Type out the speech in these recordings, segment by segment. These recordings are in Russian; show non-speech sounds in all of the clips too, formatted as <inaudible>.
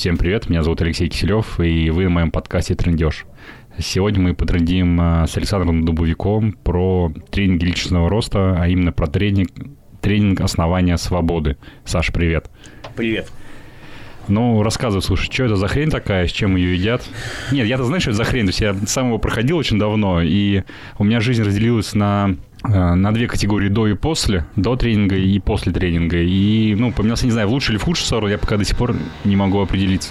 Всем привет, меня зовут Алексей Киселев, и вы на моем подкасте «Трендеж». Сегодня мы потрендим э, с Александром Дубовиком про тренинг личностного роста, а именно про тренинг, тренинг основания свободы. Саша, привет. Привет. Ну, рассказывай, слушай, что это за хрень такая, с чем ее едят? Нет, я-то знаю, что это за хрень. То есть я сам его проходил очень давно, и у меня жизнь разделилась на на две категории до и после, до тренинга и после тренинга. И, ну, поменялся, не знаю, в лучшую или в худшую сторону, я пока до сих пор не могу определиться.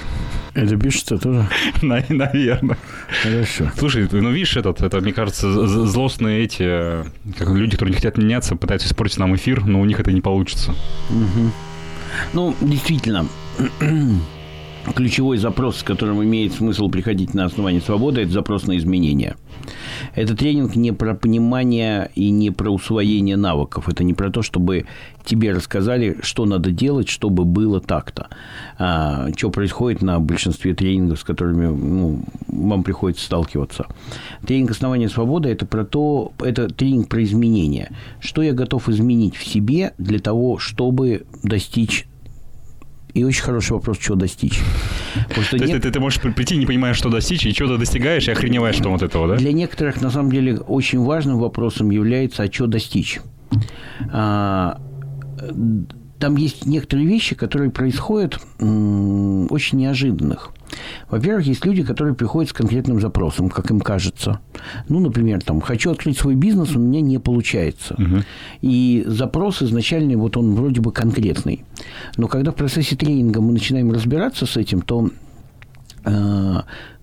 Это пишется тоже? <laughs> Наверное. Хорошо. Слушай, ну видишь, этот, это, мне кажется, злостные эти, как люди, которые не хотят меняться, пытаются испортить нам эфир, но у них это не получится. Угу. Ну, действительно, <clears throat> ключевой запрос, с которым имеет смысл приходить на основании свободы, это запрос на изменения. Это тренинг не про понимание и не про усвоение навыков. Это не про то, чтобы тебе рассказали, что надо делать, чтобы было так-то. А, что происходит на большинстве тренингов, с которыми ну, вам приходится сталкиваться. Тренинг «Основание свободы» – это про то, это тренинг про изменения. Что я готов изменить в себе для того, чтобы достичь и очень хороший вопрос, чего достичь. Что То есть ты, ты можешь прийти, не понимая, что достичь, и чего-то достигаешь, и охреневаешь, что вот этого, да? Для некоторых, на самом деле, очень важным вопросом является, а что достичь. А, там есть некоторые вещи, которые происходят м- очень неожиданных. Во-первых, есть люди, которые приходят с конкретным запросом, как им кажется. Ну, например, там, хочу открыть свой бизнес, у меня не получается. Угу. И запрос изначальный, вот он вроде бы конкретный. Но когда в процессе тренинга мы начинаем разбираться с этим, то э,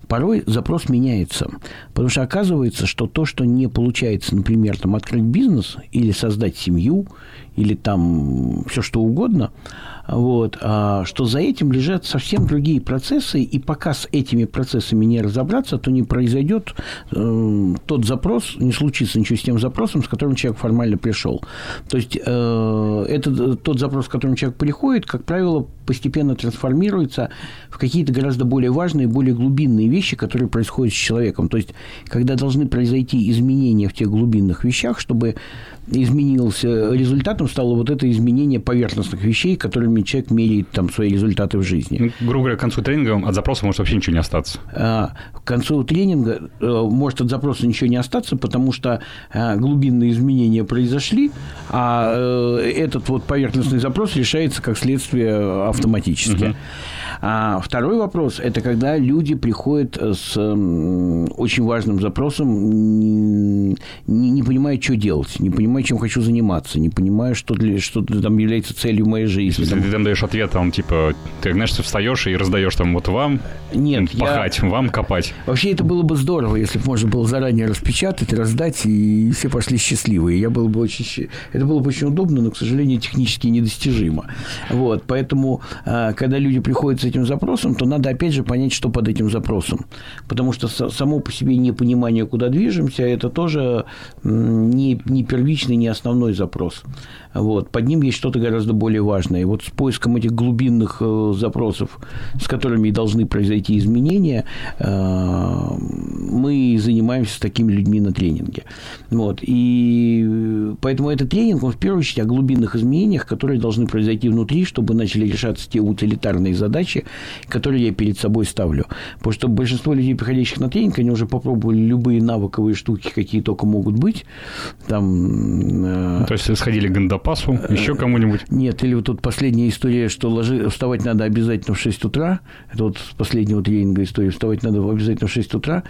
порой запрос меняется. Потому что оказывается, что то, что не получается, например, там, открыть бизнес или создать семью, или там все что угодно – вот, а, что за этим лежат совсем другие процессы, и пока с этими процессами не разобраться, то не произойдет э, тот запрос, не случится ничего с тем запросом, с которым человек формально пришел. То есть, э, это тот запрос, с которым человек приходит, как правило, постепенно трансформируется в какие-то гораздо более важные, более глубинные вещи, которые происходят с человеком. То есть, когда должны произойти изменения в тех глубинных вещах, чтобы изменился, результатом стало вот это изменение поверхностных вещей, которыми человек меряет там свои результаты в жизни. Ну, грубо говоря, к концу тренинга от запроса может вообще ничего не остаться. А, к концу тренинга э, может от запроса ничего не остаться, потому что а, глубинные изменения произошли, а э, этот вот поверхностный запрос решается как следствие автоматически. Угу. А второй вопрос – это когда люди приходят с очень важным запросом, не, не понимая, что делать, не понимая, чем хочу заниматься, не понимая, что, для, что там является целью моей жизни. Если ты там даешь ответ, там, типа, ты, знаешь, встаешь и раздаешь там вот вам Нет, пахать, я... вам копать. Вообще это было бы здорово, если бы можно было заранее распечатать, раздать, и все пошли счастливые. Я был бы очень... Это было бы очень удобно, но, к сожалению, технически недостижимо. Вот, поэтому, а, когда люди приходят этим запросом, то надо опять же понять, что под этим запросом. Потому что само по себе непонимание, куда движемся, это тоже не, не первичный, не основной запрос. Вот. Под ним есть что-то гораздо более важное. И вот с поиском этих глубинных э, запросов, с которыми должны произойти изменения, э, мы занимаемся с такими людьми на тренинге. Вот. И поэтому этот тренинг, он в первую очередь о глубинных изменениях, которые должны произойти внутри, чтобы начали решаться те утилитарные задачи, которые я перед собой ставлю. Потому что большинство людей, приходящих на тренинг, они уже попробовали любые навыковые штуки, какие только могут быть. Там, э... То есть сходили к Гандапасу, еще кому-нибудь? Нет, или вот тут последняя история, что ложи... вставать надо обязательно в 6 утра. Это вот с последнего тренинга история. Вставать надо обязательно в 6 утра.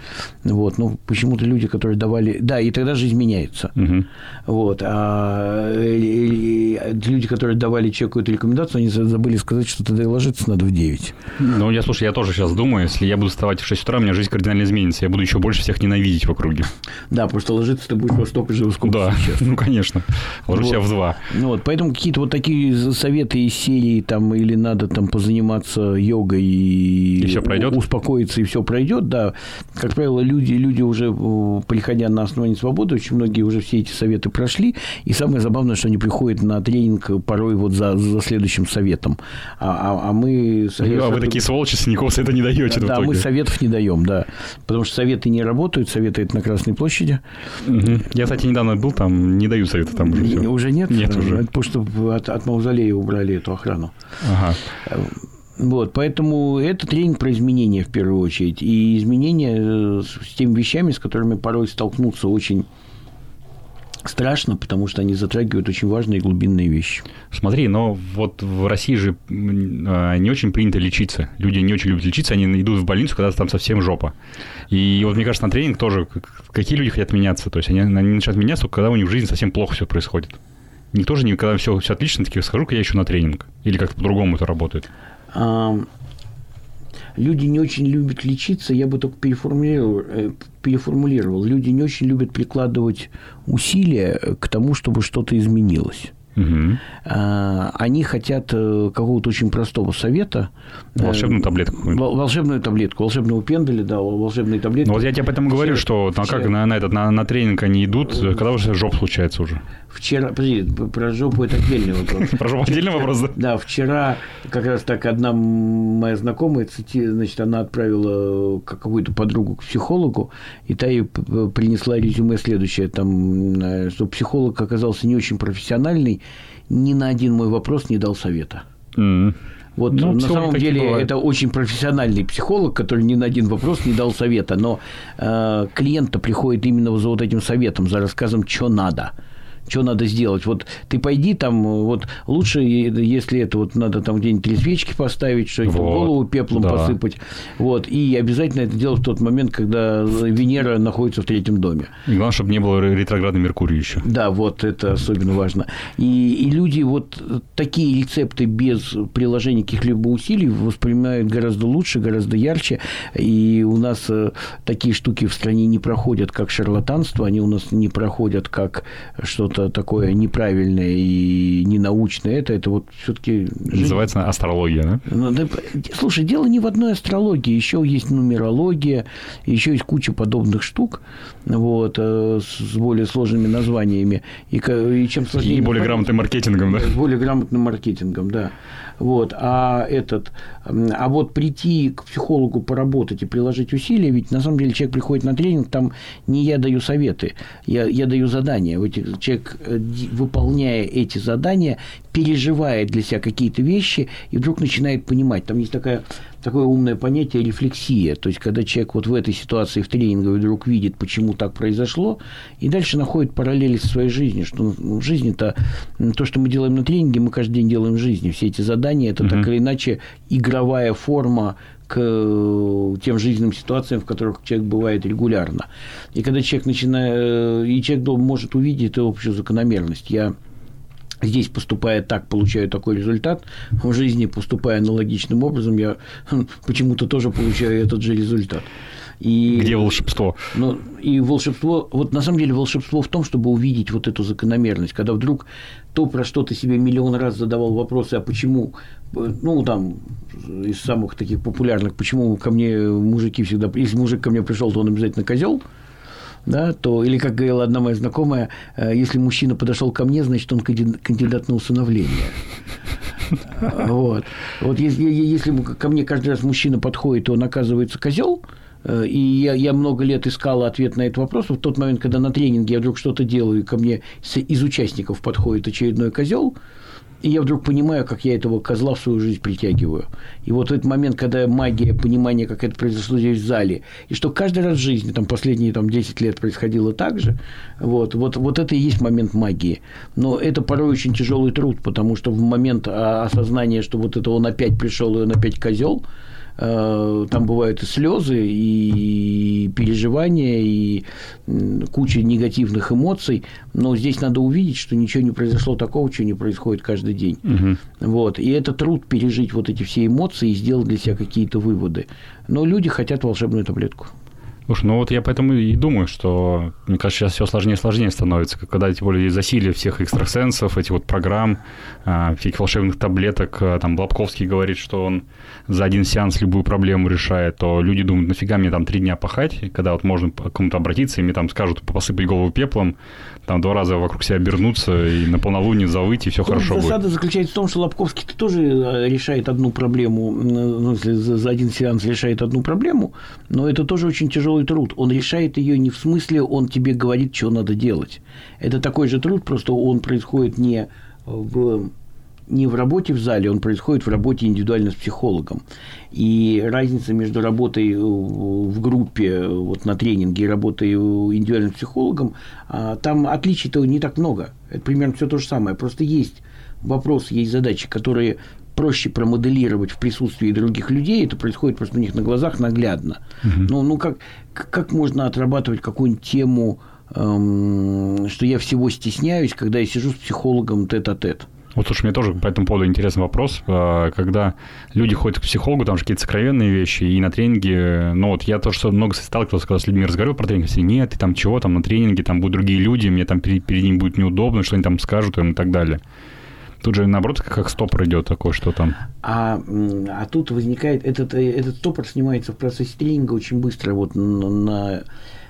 Вот. Ну, почему-то люди, которые давали... Да, и тогда жизнь меняется. Угу. Вот. А люди, которые давали человеку эту рекомендацию, они забыли сказать, что тогда и ложиться надо в 9. Ну, я, слушай, я тоже сейчас думаю, если я буду вставать в 6 утра, у меня жизнь кардинально изменится. Я буду еще больше всех ненавидеть в округе. Да, потому что ложиться ты будешь во столько же, сколько Да, сейчас. <laughs> ну, конечно. Ложусь вот. я в 2. Ну, вот, поэтому какие-то вот такие советы из серии, там, или надо там позаниматься йогой и, и все пройдет? успокоиться, и все пройдет, да. Как правило, люди, люди уже, приходя на основании свободы, очень многие уже все эти советы прошли, и самое забавное, что они приходят на тренинг порой вот за, за следующим советом. А, а, а мы... Ну, а вы такие сволочи, Синяков это не даете Да, мы советов не даем, да. Потому что советы не работают, советы это на Красной площади. Угу. Я, кстати, недавно был там, не даю советы там уже все. Уже нет? Нет уже. Это потому что от, от Маузолея убрали эту охрану. Ага. Вот, поэтому это тренинг про изменения в первую очередь. И изменения э, с теми вещами, с которыми порой столкнуться очень страшно, потому что они затрагивают очень важные глубинные вещи. Смотри, но вот в России же а, не очень принято лечиться. Люди не очень любят лечиться, они идут в больницу, когда там совсем жопа. И вот мне кажется, на тренинг тоже какие люди хотят меняться. То есть они, они начинают меняться, когда у них в жизни совсем плохо все происходит. Никто же никогда все, все отлично, такие схожу-ка я еще на тренинг. Или как-то по-другому это работает люди не очень любят лечиться, я бы только переформулировал, э, переформулировал. Люди не очень любят прикладывать усилия к тому, чтобы что-то изменилось. Угу. Они хотят э, какого-то очень простого совета. Э, волшебную таблетку. Волшебную таблетку, волшебного пенделя, да, волшебные таблетки. Ну, вот я тебе об этом говорю, что на, как, на, на, этот, на, на тренинг они идут, когда уже жоп случается уже. Вчера, подожди, про жопу это отдельный вопрос. <laughs> Про жопу отдельный вопрос, да? Да, вчера как раз так одна моя знакомая, значит, она отправила какую-то подругу к психологу, и та ей принесла резюме следующее, там, что психолог оказался не очень профессиональный, ни на один мой вопрос не дал совета. Mm. Вот ну, на самом деле бывает. это очень профессиональный психолог, который ни на один вопрос не дал совета, но э, клиент-то приходит именно за вот этим советом, за рассказом, что надо что надо сделать. Вот ты пойди там, вот лучше, если это вот надо там где-нибудь три свечки поставить, что-нибудь вот, голову пеплом да. посыпать. Вот, и обязательно это делать в тот момент, когда Венера находится в третьем доме. И главное, чтобы не было ретроградной Меркурия еще. Да, вот это особенно важно. И, и люди вот такие рецепты без приложения каких-либо усилий воспринимают гораздо лучше, гораздо ярче. И у нас э, такие штуки в стране не проходят, как шарлатанство, они у нас не проходят, как что-то что-то такое неправильное и ненаучное, это, это вот все-таки... Называется астрология, да? Ну, да? Слушай, дело не в одной астрологии, еще есть нумерология, еще есть куча подобных штук, вот, э, с более сложными названиями. И, и чем сложнее... И более грамотным маркетингом, да? Более грамотным маркетингом, да. Вот, а этот, а вот прийти к психологу поработать и приложить усилия, ведь на самом деле человек приходит на тренинг, там не я даю советы, я, я даю задания. Вот человек, э, выполняя эти задания, переживает для себя какие-то вещи и вдруг начинает понимать. Там есть такая такое умное понятие рефлексия. То есть, когда человек вот в этой ситуации в тренинге вдруг видит, почему так произошло, и дальше находит параллели со своей жизнью, что ну, в жизни-то то, что мы делаем на тренинге, мы каждый день делаем в жизни. Все эти задания – это угу. так или иначе игровая форма к э, тем жизненным ситуациям, в которых человек бывает регулярно. И когда человек начинает, э, и человек может увидеть эту общую закономерность. Я здесь поступая так, получаю такой результат, в жизни поступая аналогичным образом, я <laughs> почему-то тоже получаю этот же результат. И, Где волшебство? Ну, и волшебство, вот на самом деле волшебство в том, чтобы увидеть вот эту закономерность, когда вдруг то, про что ты себе миллион раз задавал вопросы, а почему, ну, там, из самых таких популярных, почему ко мне мужики всегда, если мужик ко мне пришел, то он обязательно козел, да, то, или, как говорила одна моя знакомая, э, если мужчина подошел ко мне, значит, он кандидат на усыновление. Вот. Вот если, если ко мне каждый раз мужчина подходит, то он оказывается козел, и я, я много лет искала ответ на этот вопрос. В тот момент, когда на тренинге я вдруг что-то делаю, и ко мне из участников подходит очередной козел, и я вдруг понимаю, как я этого козла в свою жизнь притягиваю. И вот этот момент, когда магия, понимание, как это произошло здесь в зале, и что каждый раз в жизни, там, последние там, 10 лет происходило так же, вот, вот, вот это и есть момент магии. Но это порой очень тяжелый труд, потому что в момент а, осознания, что вот это он опять пришел, и он опять козел, Э, там бывают и слезы, и переживания, и куча негативных эмоций, но здесь надо увидеть, что ничего не произошло такого, чего не происходит каждый день. Угу. Вот. И это труд пережить вот эти все эмоции и сделать для себя какие-то выводы. Но люди хотят волшебную таблетку. Слушай, ну вот я поэтому и думаю, что, мне кажется, сейчас все сложнее и сложнее становится, когда тем более засилие всех экстрасенсов, этих вот программ, а, всяких волшебных таблеток, а, там Блабковский говорит, что он за один сеанс любую проблему решает, то люди думают, нафига мне там три дня пахать, когда вот можно к кому-то обратиться, и мне там скажут посыпать голову пеплом, там два раза вокруг себя обернуться и на полнолуние завыть, и все Тут хорошо засада будет. заключается в том, что Лобковский тоже э, решает одну проблему, ну, за один сеанс решает одну проблему, но это тоже очень тяжелый труд. Он решает ее не в смысле, он тебе говорит, что надо делать. Это такой же труд, просто он происходит не в не в работе в зале, он происходит в работе индивидуально с психологом. И разница между работой в группе вот на тренинге и работой индивидуальным психологом, а, там отличий-то не так много. Это примерно все то же самое. Просто есть вопросы, есть задачи, которые проще промоделировать в присутствии других людей, это происходит просто у них на глазах наглядно. Угу. Ну, ну как, как можно отрабатывать какую-нибудь тему, эм, что я всего стесняюсь, когда я сижу с психологом тет-а-тет? Вот, слушай, мне тоже по этому поводу интересный вопрос. А, когда люди ходят к психологу, там же какие-то сокровенные вещи, и на тренинге, ну вот я тоже много сталкивался, когда с людьми разговаривал про тренинг, все, нет, и там чего, там на тренинге, там будут другие люди, мне там перед, перед ними будет неудобно, что они там скажут им и так далее. Тут же, наоборот, как стопор идет такое, что там. А, а тут возникает, этот, этот стопор снимается в процессе тренинга очень быстро. Вот на,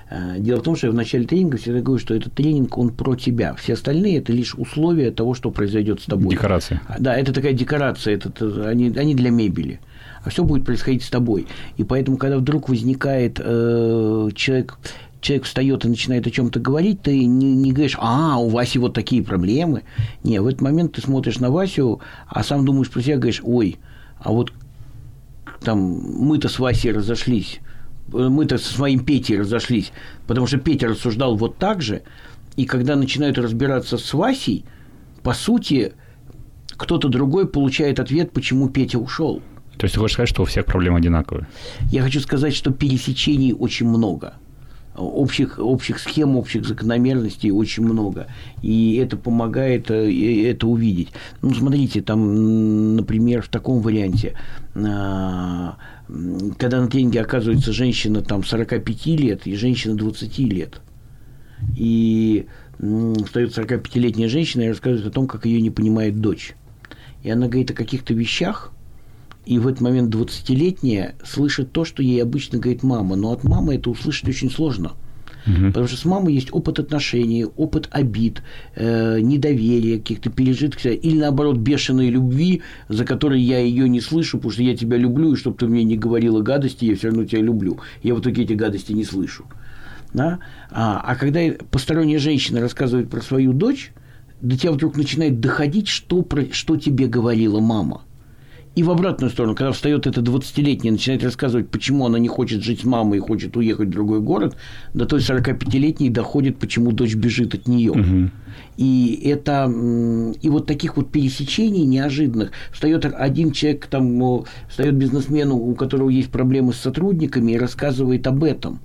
э, Дело в том, что я в начале тренинга всегда говорю, что этот тренинг, он про тебя. Все остальные – это лишь условия того, что произойдет с тобой. Декорация. А, да, это такая декорация, это, они, они для мебели. А все будет происходить с тобой. И поэтому, когда вдруг возникает э, человек, человек встает и начинает о чем-то говорить, ты не, не говоришь, а, у Васи вот такие проблемы. Не, в этот момент ты смотришь на Васю, а сам думаешь про себя, говоришь, ой, а вот там мы-то с Васей разошлись, мы-то с моим Петей разошлись, потому что Петя рассуждал вот так же, и когда начинают разбираться с Васей, по сути, кто-то другой получает ответ, почему Петя ушел. То есть ты хочешь сказать, что у всех проблемы одинаковые? Я хочу сказать, что пересечений очень много – общих, общих схем, общих закономерностей очень много. И это помогает э, это увидеть. Ну, смотрите, там, например, в таком варианте, а, когда на тренинге оказывается женщина там 45 лет и женщина 20 лет. И встает 45-летняя женщина и рассказывает о том, как ее не понимает дочь. И она говорит о каких-то вещах, и в этот момент 20-летняя слышит то, что ей обычно говорит мама. Но от мамы это услышать очень сложно. Угу. Потому что с мамой есть опыт отношений, опыт обид, э, недоверия, каких-то пережитков, или наоборот бешеной любви, за которой я ее не слышу, потому что я тебя люблю, и чтобы ты мне не говорила гадости, я все равно тебя люблю. Я в итоге эти гадости не слышу. Да? А, а когда посторонняя женщина рассказывает про свою дочь, до тебя вдруг начинает доходить, что, про, что тебе говорила мама. И в обратную сторону, когда встает эта 20-летняя, начинает рассказывать, почему она не хочет жить с мамой и хочет уехать в другой город, до той 45-летней доходит, почему дочь бежит от нее. Угу. И это и вот таких вот пересечений неожиданных. Встает один человек, там, встает бизнесмен, у которого есть проблемы с сотрудниками, и рассказывает об этом.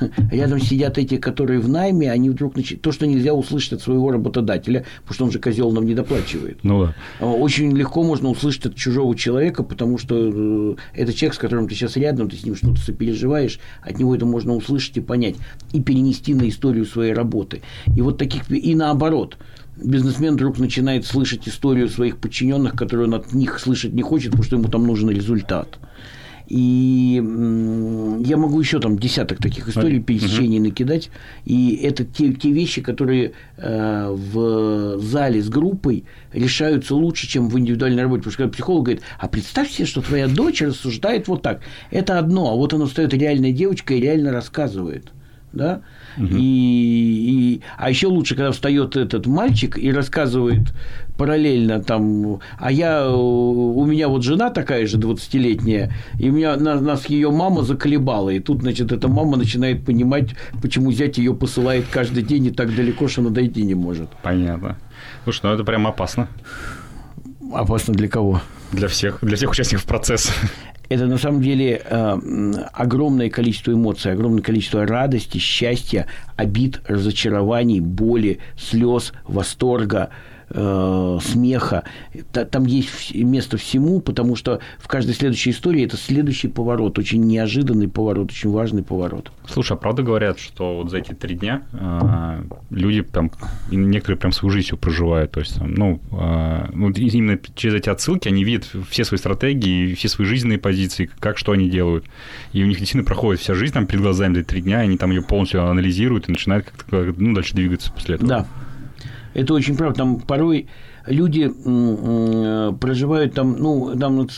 <laughs> Рядом сидят эти, которые в найме, они вдруг начинают... То, что нельзя услышать от своего работодателя, потому что он же козел нам не доплачивает. Ну да. А, очень легко можно услышать от чужого человека, потому что э, это человек, с которым ты сейчас рядом, ты с ним что-то сопереживаешь, от него это можно услышать и понять, и перенести на историю своей работы. И вот таких... И наоборот бизнесмен вдруг начинает слышать историю своих подчиненных, которую он от них слышать не хочет, потому что ему там нужен результат. И я могу еще там десяток таких историй, пересечений угу. накидать. И это те, те вещи, которые э, в зале с группой решаются лучше, чем в индивидуальной работе. Потому что когда психолог говорит, а представь себе, что твоя дочь рассуждает вот так. Это одно, а вот она встает реальная девочка и реально рассказывает да, угу. и, и, а еще лучше, когда встает этот мальчик и рассказывает параллельно там, а я, у меня вот жена такая же 20-летняя, и у меня нас ее мама заколебала, и тут, значит, эта мама начинает понимать, почему зять ее посылает каждый день и так далеко, что она дойти не может. Понятно. Слушай, ну это прям опасно. Опасно для кого? Для всех, для всех участников процесса это на самом деле э, огромное количество эмоций, огромное количество радости, счастья, обид, разочарований, боли, слез, восторга, э, смеха. Там есть место всему, потому что в каждой следующей истории это следующий поворот, очень неожиданный поворот, очень важный поворот. Слушай, а правда говорят, что вот за эти три дня э, люди там, некоторые прям свою жизнь проживают, то есть, ну, э, ну, именно через эти отсылки они видят все свои стратегии, все свои жизненные позиции, как что они делают. И у них действительно проходит вся жизнь там перед глазами за три дня, и они там ее полностью анализируют и начинают как-то ну, дальше двигаться после этого. Да, это очень правда. Там порой люди проживают там, ну, там,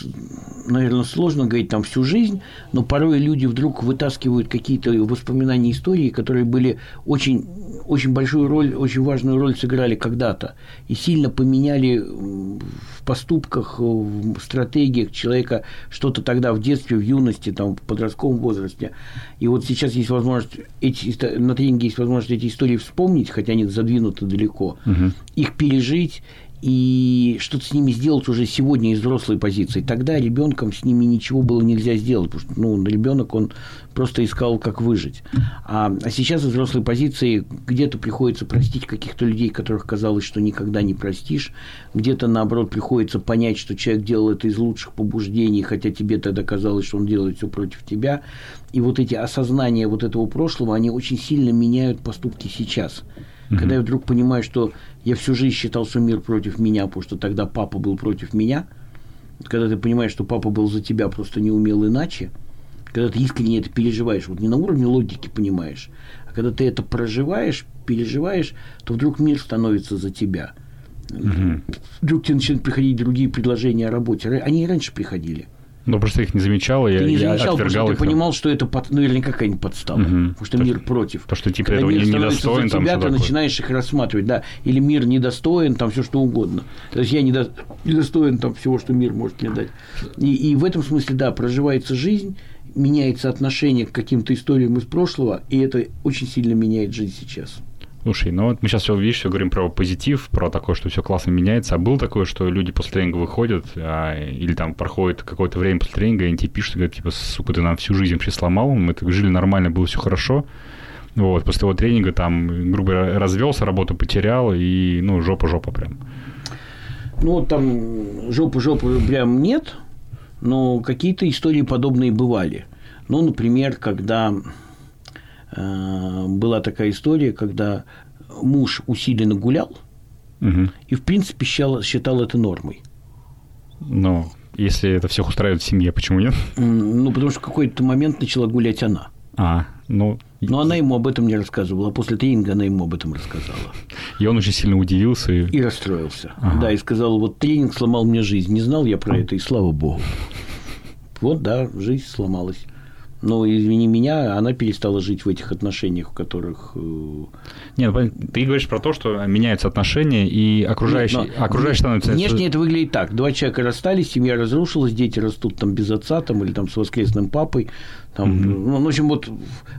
наверное, сложно говорить там всю жизнь, но порой люди вдруг вытаскивают какие-то воспоминания истории, которые были очень, очень большую роль, очень важную роль сыграли когда-то и сильно поменяли в поступках, в стратегиях человека что-то тогда в детстве, в юности, там, в подростковом возрасте. И вот сейчас есть возможность, эти, на тренинге есть возможность эти истории вспомнить, хотя они задвинуты далеко, угу. их пережить и что-то с ними сделать уже сегодня из взрослой позиции. Тогда ребенком с ними ничего было нельзя сделать, потому что ну, ребенок он просто искал, как выжить. А, а сейчас из взрослой позиции где-то приходится простить каких-то людей, которых казалось, что никогда не простишь, где-то наоборот приходится понять, что человек делал это из лучших побуждений, хотя тебе тогда казалось, что он делает все против тебя. И вот эти осознания вот этого прошлого, они очень сильно меняют поступки сейчас. Угу. Когда я вдруг понимаю, что я всю жизнь считал, что мир против меня, потому что тогда папа был против меня. Когда ты понимаешь, что папа был за тебя, просто не умел иначе. Когда ты искренне это переживаешь, вот не на уровне логики понимаешь, а когда ты это проживаешь, переживаешь, то вдруг мир становится за тебя. Угу. Вдруг тебе начинают приходить другие предложения о работе. Они и раньше приходили. Ну, просто их не замечал, ты не я замечал, потому что ты понимал, что это под... ну, наверняка какая-нибудь подстава, угу. потому что то, мир против. То, что типа Когда этого мир не, за там тебя, ты такое. начинаешь их рассматривать, да, или мир недостоин, там все что угодно. То есть я недо... недостоин там всего, что мир может мне дать. И, и в этом смысле, да, проживается жизнь, меняется отношение к каким-то историям из прошлого, и это очень сильно меняет жизнь сейчас. Слушай, ну вот мы сейчас все, видишь, все говорим про позитив, про такое, что все классно меняется. А было такое, что люди после тренинга выходят, а, или там проходит какое-то время после тренинга, и они тебе пишут, говорят, типа, сука, ты нам всю жизнь вообще сломал, мы так жили нормально, было все хорошо. Вот, после того тренинга там, грубо говоря, развелся, работу потерял, и, ну, жопа-жопа прям. Ну, вот там жопы-жопы прям нет, но какие-то истории подобные бывали. Ну, например, когда была такая история, когда муж усиленно гулял Угу. и, в принципе, считал, считал это нормой. Ну, если это всех устраивает в семье, почему нет? Ну, потому что в какой-то момент начала гулять она. А, ну, Но она ему об этом не рассказывала. А после тренинга она ему об этом рассказала. и он очень сильно удивился. И... И расстроился. Ага. Да, и сказал, вот тренинг сломал мне жизнь. Не знал я про это, и слава богу. Вот, да, жизнь сломалась. Но, извини меня, она перестала жить в этих отношениях, в которых... э, Нет, ну, ты говоришь про то, что меняются отношения, и окружающие, Нет, окружающие становятся... Внешне это выглядит так. Два человека расстались, семья разрушилась, дети растут там без отца там, или там с воскресным папой. Там, ну, в общем, вот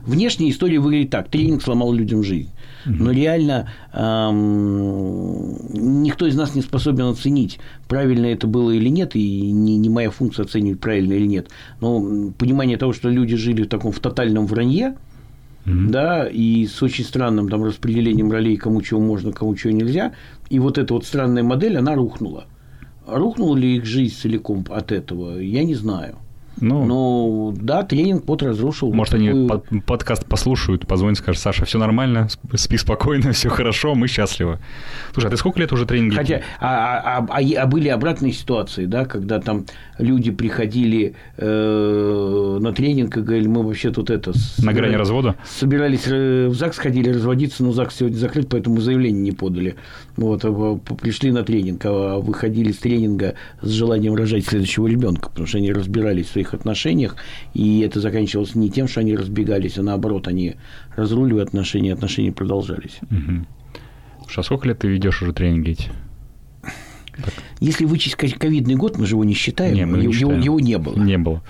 внешняя история выглядит так. Тренинг сломал людям жизнь. Но реально эм, никто из нас не способен оценить, правильно это было или нет, и не, не моя функция оценивать, правильно или нет. Но понимание того, что люди жили в таком в тотальном вранье, да, и с очень странным там распределением ролей, кому чего можно, кому чего нельзя. И вот эта вот странная модель, она рухнула. Рухнула ли их жизнь целиком от этого, я не знаю. Ну, Но да, тренинг под разрушил. может, вот они такую- под- подкаст послушают, позвонят, скажут, Саша, все нормально, сп- спи спокойно, <laughs> все хорошо, мы счастливы. Слушай, а ты сколько лет уже тренинги? Хотя, а, а- а- а были обратные ситуации, да, когда там люди приходили э, на тренинг и говорили, мы вообще тут это... На грани развода? Собирались э, в ЗАГС, ходили разводиться, но ЗАГС сегодня закрыт, поэтому заявление не подали. Вот, а пришли на тренинг, а выходили с тренинга с желанием рожать следующего ребенка, потому что они разбирались в своих отношениях, и это заканчивалось не тем, что они разбегались, а наоборот, они разруливали отношения, отношения продолжались. Слушай, а сколько лет ты ведешь уже тренинги эти? Если вычесть ко- ковидный год, мы же его не считаем, Не, мы не его, считаем. его не было. Не было.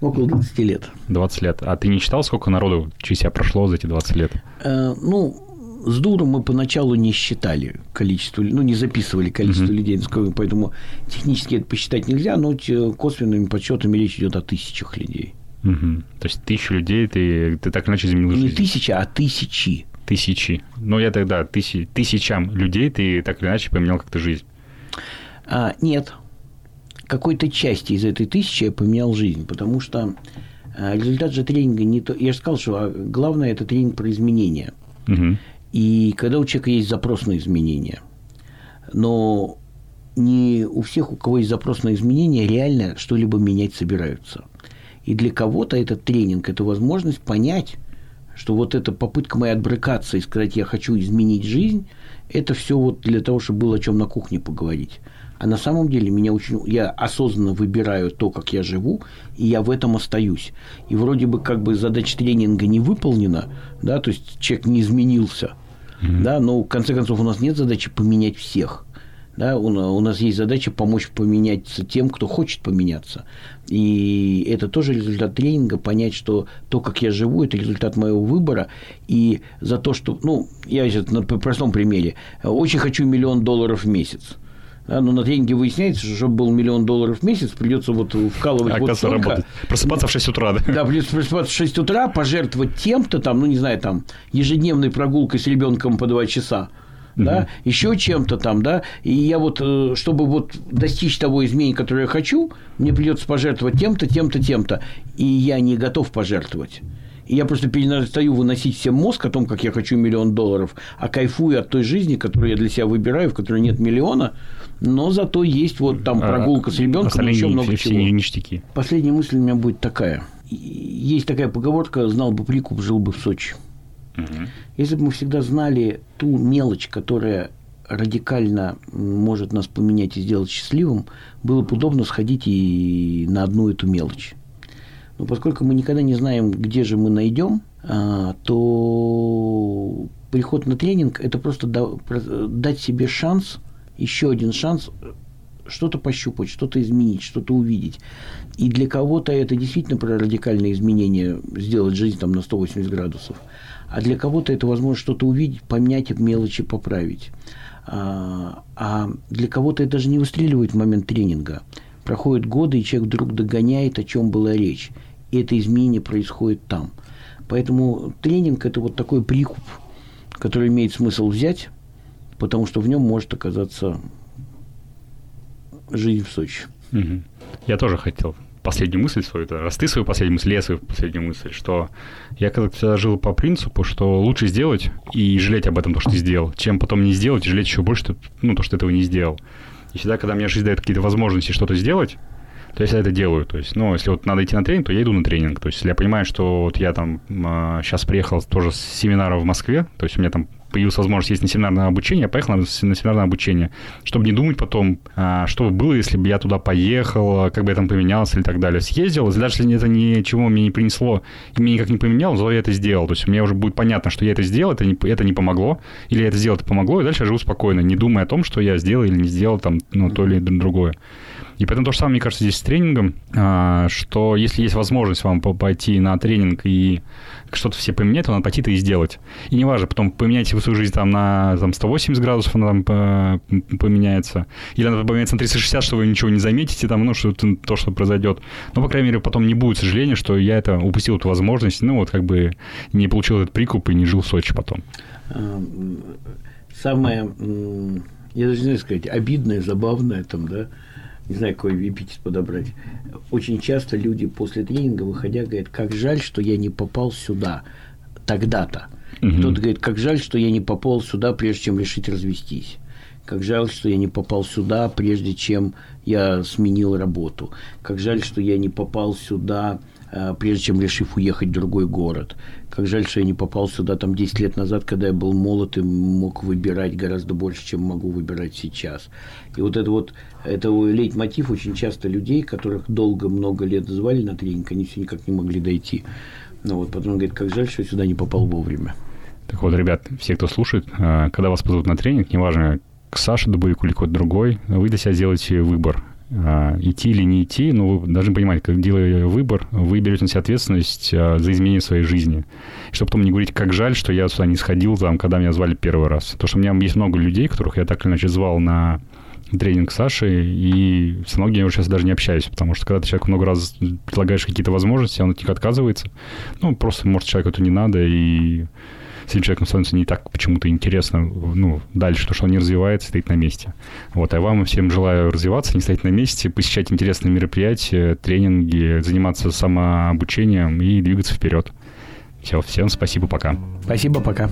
Около 20 лет. 20 лет. А ты не читал, сколько народу через себя прошло за эти 20 лет? Э, ну, с дуром мы поначалу не считали количество, ну, не записывали количество людей, сколько- поэтому технически это посчитать нельзя, но косвенными подсчетами речь идет о тысячах людей. Мгм. То есть тысячу людей ты, ты так иначе изменил Не жизнь? тысяча, а тысячи. Тысячи. Ну, я тогда тысячи, тысячам людей ты так или иначе поменял как-то жизнь. А, нет. Какой-то части из этой тысячи я поменял жизнь, потому что а, результат же тренинга не то... Я же сказал, что а, главное – это тренинг про изменения. Мгм. И когда у человека есть запрос на изменения, но не у всех, у кого есть запрос на изменения, реально что-либо менять собираются. И для кого-то этот тренинг – это возможность понять, что вот эта попытка моя отбрыкаться и сказать, я хочу изменить жизнь, это все вот для того, чтобы было о чем на кухне поговорить. А на самом деле меня очень... Я осознанно выбираю то, как я живу, и я в этом остаюсь. И вроде бы как бы задача тренинга не выполнена, да, то есть человек не изменился, mm-hmm. да, но в конце концов у нас нет задачи поменять всех. Да, у, у нас есть задача помочь поменяться тем, кто хочет поменяться. И это тоже результат тренинга, понять, что то, как я живу, это результат моего выбора. И за то, что, ну, я сейчас на простом примере, очень хочу миллион долларов в месяц. Да, но на тренинге выясняется, что чтобы был миллион долларов в месяц, придется вот вкалывать а, вот столько. работать. Просыпаться в 6 утра, да? Да, придется просыпаться в 6 утра, пожертвовать тем-то, там, ну, не знаю, там, ежедневной прогулкой с ребенком по 2 часа да, угу. еще чем-то там, да, и я вот, э, чтобы вот достичь того изменения, которое я хочу, мне придется пожертвовать тем-то, тем-то, тем-то, и я не готов пожертвовать. И я просто перестаю выносить всем мозг о том, как я хочу миллион долларов, а кайфую от той жизни, которую я для себя выбираю, в которой нет миллиона, но зато есть вот там а прогулка с ребенком, еще много все, чего. ништяки. Последняя мысль у меня будет такая. Есть такая поговорка «знал бы прикуп, жил бы в Сочи». Угу. Если бы мы всегда знали ту мелочь, которая радикально может нас поменять и сделать счастливым, было бы удобно сходить и на одну эту мелочь. Но поскольку мы никогда не знаем, где же мы найдем, а, то приход на тренинг – это просто дать себе шанс, еще один шанс что-то пощупать, что-то изменить, что-то увидеть. И для кого-то это действительно про радикальное изменение, сделать жизнь там на 180 градусов – а для кого-то это возможно что-то увидеть, поменять мелочи, поправить. А, а для кого-то это даже не выстреливает в момент тренинга. Проходят годы, и человек вдруг догоняет, о чем была речь. И это изменение происходит там. Поэтому тренинг – это вот такой прикуп, который имеет смысл взять, потому что в нем может оказаться жизнь в Сочи. Я тоже хотел последнюю мысль свою, раз ты свою последнюю мысль, я свою последнюю мысль, что я когда всегда жил по принципу, что лучше сделать и жалеть об этом, то, что ты сделал, чем потом не сделать и жалеть еще больше, ну, то, что ты этого не сделал. И всегда, когда мне жизнь дает какие-то возможности что-то сделать, то я всегда это делаю. То есть, ну, если вот надо идти на тренинг, то я иду на тренинг. То есть, если я понимаю, что вот я там э, сейчас приехал тоже с семинара в Москве, то есть у меня там появилась возможность есть на семинарное обучение, я поехал на, на семинарное обучение, чтобы не думать потом, а, что было, если бы я туда поехал, как бы я там поменялся или так далее. Съездил, даже если это ничего мне не принесло и мне никак не поменяло, зато я это сделал. То есть мне уже будет понятно, что я это сделал, это не, это не помогло, или я это сделал, это помогло, и дальше я живу спокойно, не думая о том, что я сделал или не сделал там, ну, то или другое. И поэтому то же самое, мне кажется, здесь с тренингом, а, что если есть возможность вам пойти на тренинг и что-то все поменять, то надо пойти-то и сделать. И неважно, потом поменяйте вы свою жизнь там на там, 180 градусов, она там поменяется, или она поменяется на 360, что вы ничего не заметите, там, ну, что то, что произойдет. Но, по крайней мере, потом не будет сожаления, что я это упустил эту возможность, ну, вот как бы не получил этот прикуп и не жил в Сочи потом. А, самое, я даже не знаю сказать, обидное, забавное там, да, не знаю, какой эпитет подобрать. Очень часто люди после тренинга, выходя, говорят, как жаль, что я не попал сюда тогда-то. Угу. Кто-то говорит, как жаль, что я не попал сюда, прежде чем решить развестись. Как жаль, что я не попал сюда, прежде чем я сменил работу. Как жаль, что я не попал сюда, прежде чем решив уехать в другой город. Как жаль, что я не попал сюда там 10 лет назад, когда я был молод и мог выбирать гораздо больше, чем могу выбирать сейчас. И вот это вот, это лейтмотив очень часто людей, которых долго, много лет звали на тренинг, они все никак не могли дойти. Ну вот, потом он говорит, как жаль, что я сюда не попал вовремя. Так вот, ребят, все, кто слушает, э, когда вас позовут на тренинг, неважно, к Саше Дубовику или какой-то другой, вы для себя сделаете выбор. А, идти или не идти, но вы должны понимать, как делая выбор, вы берете на себя ответственность а, за изменение своей жизни. Чтобы потом не говорить, как жаль, что я сюда не сходил, там, когда меня звали первый раз. Потому что у меня есть много людей, которых я так или иначе звал на тренинг Саши, и с многими я уже сейчас даже не общаюсь, потому что когда ты человеку много раз предлагаешь какие-то возможности, он от них отказывается. Ну, просто, может, человеку это не надо, и с этим человеком становится не так почему-то интересно ну, дальше, то, что он не развивается, стоит на месте. Вот, а вам всем желаю развиваться, не стоять на месте, посещать интересные мероприятия, тренинги, заниматься самообучением и двигаться вперед. Все, всем спасибо, пока. Спасибо, пока.